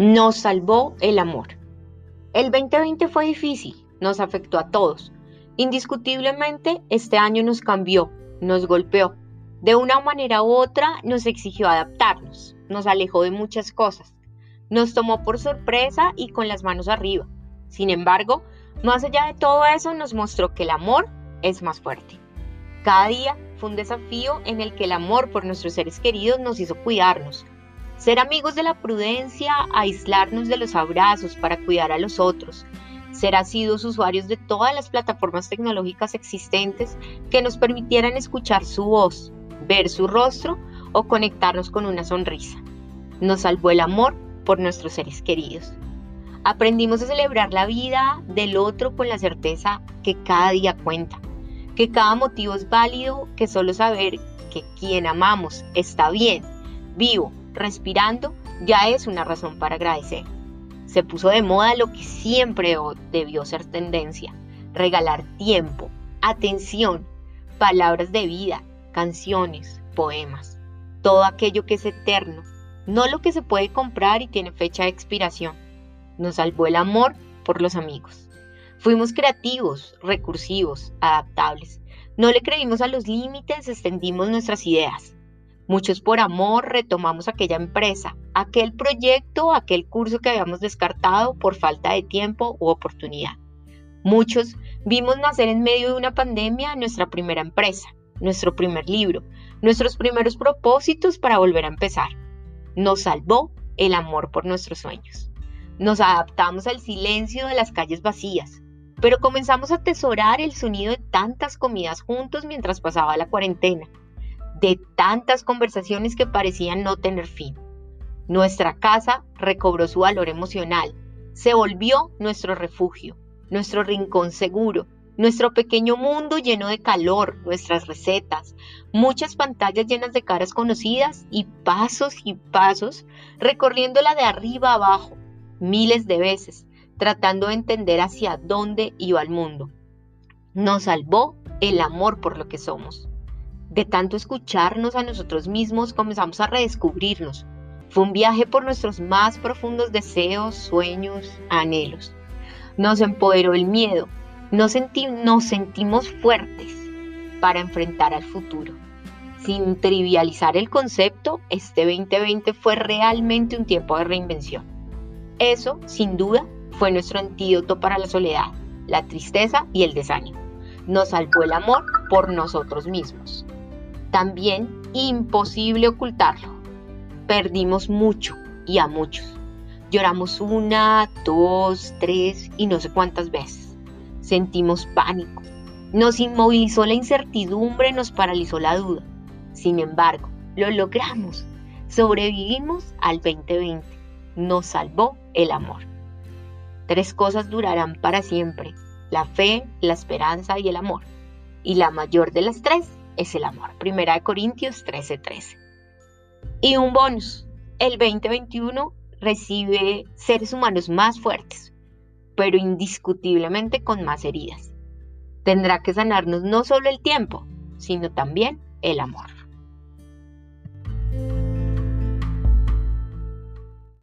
Nos salvó el amor. El 2020 fue difícil, nos afectó a todos. Indiscutiblemente, este año nos cambió, nos golpeó. De una manera u otra nos exigió adaptarnos, nos alejó de muchas cosas, nos tomó por sorpresa y con las manos arriba. Sin embargo, más allá de todo eso, nos mostró que el amor es más fuerte. Cada día fue un desafío en el que el amor por nuestros seres queridos nos hizo cuidarnos, ser amigos de la prudencia, aislarnos de los abrazos para cuidar a los otros, ser asiduos usuarios de todas las plataformas tecnológicas existentes que nos permitieran escuchar su voz, ver su rostro o conectarnos con una sonrisa. Nos salvó el amor por nuestros seres queridos. Aprendimos a celebrar la vida del otro con la certeza que cada día cuenta, que cada motivo es válido, que solo saber que quien amamos está bien, vivo, respirando, ya es una razón para agradecer. Se puso de moda lo que siempre debió ser tendencia, regalar tiempo, atención, palabras de vida, canciones, poemas, todo aquello que es eterno, no lo que se puede comprar y tiene fecha de expiración. Nos salvó el amor por los amigos. Fuimos creativos, recursivos, adaptables. No le creímos a los límites, extendimos nuestras ideas. Muchos por amor retomamos aquella empresa, aquel proyecto, aquel curso que habíamos descartado por falta de tiempo u oportunidad. Muchos vimos nacer en medio de una pandemia nuestra primera empresa, nuestro primer libro, nuestros primeros propósitos para volver a empezar. Nos salvó el amor por nuestros sueños. Nos adaptamos al silencio de las calles vacías, pero comenzamos a atesorar el sonido de tantas comidas juntos mientras pasaba la cuarentena de tantas conversaciones que parecían no tener fin. Nuestra casa recobró su valor emocional, se volvió nuestro refugio, nuestro rincón seguro, nuestro pequeño mundo lleno de calor, nuestras recetas, muchas pantallas llenas de caras conocidas y pasos y pasos recorriéndola de arriba abajo, miles de veces, tratando de entender hacia dónde iba el mundo. Nos salvó el amor por lo que somos. De tanto escucharnos a nosotros mismos, comenzamos a redescubrirnos. Fue un viaje por nuestros más profundos deseos, sueños, anhelos. Nos empoderó el miedo. Nos, sentimos fuertes para enfrentar al futuro. Sin trivializar el concepto, este 2020 fue realmente un tiempo de reinvención. Eso, sin duda, fue nuestro antídoto para la soledad, la tristeza y el desánimo. Nos salvó el amor por nosotros mismos. También imposible ocultarlo. Perdimos mucho y a muchos. Lloramos una, dos, tres y no sé cuántas veces. Sentimos pánico. Nos inmovilizó la incertidumbre, nos paralizó la duda. Sin embargo, lo logramos. Sobrevivimos al 2020. Nos salvó el amor. Tres cosas durarán para siempre. La fe, la esperanza y el amor. Y la mayor de las tres es el amor. Primera de Corintios 13:13. Y un bonus, el 2021 recibe seres humanos más fuertes, pero indiscutiblemente con más heridas. Tendrá que sanarnos no solo el tiempo, sino también el amor.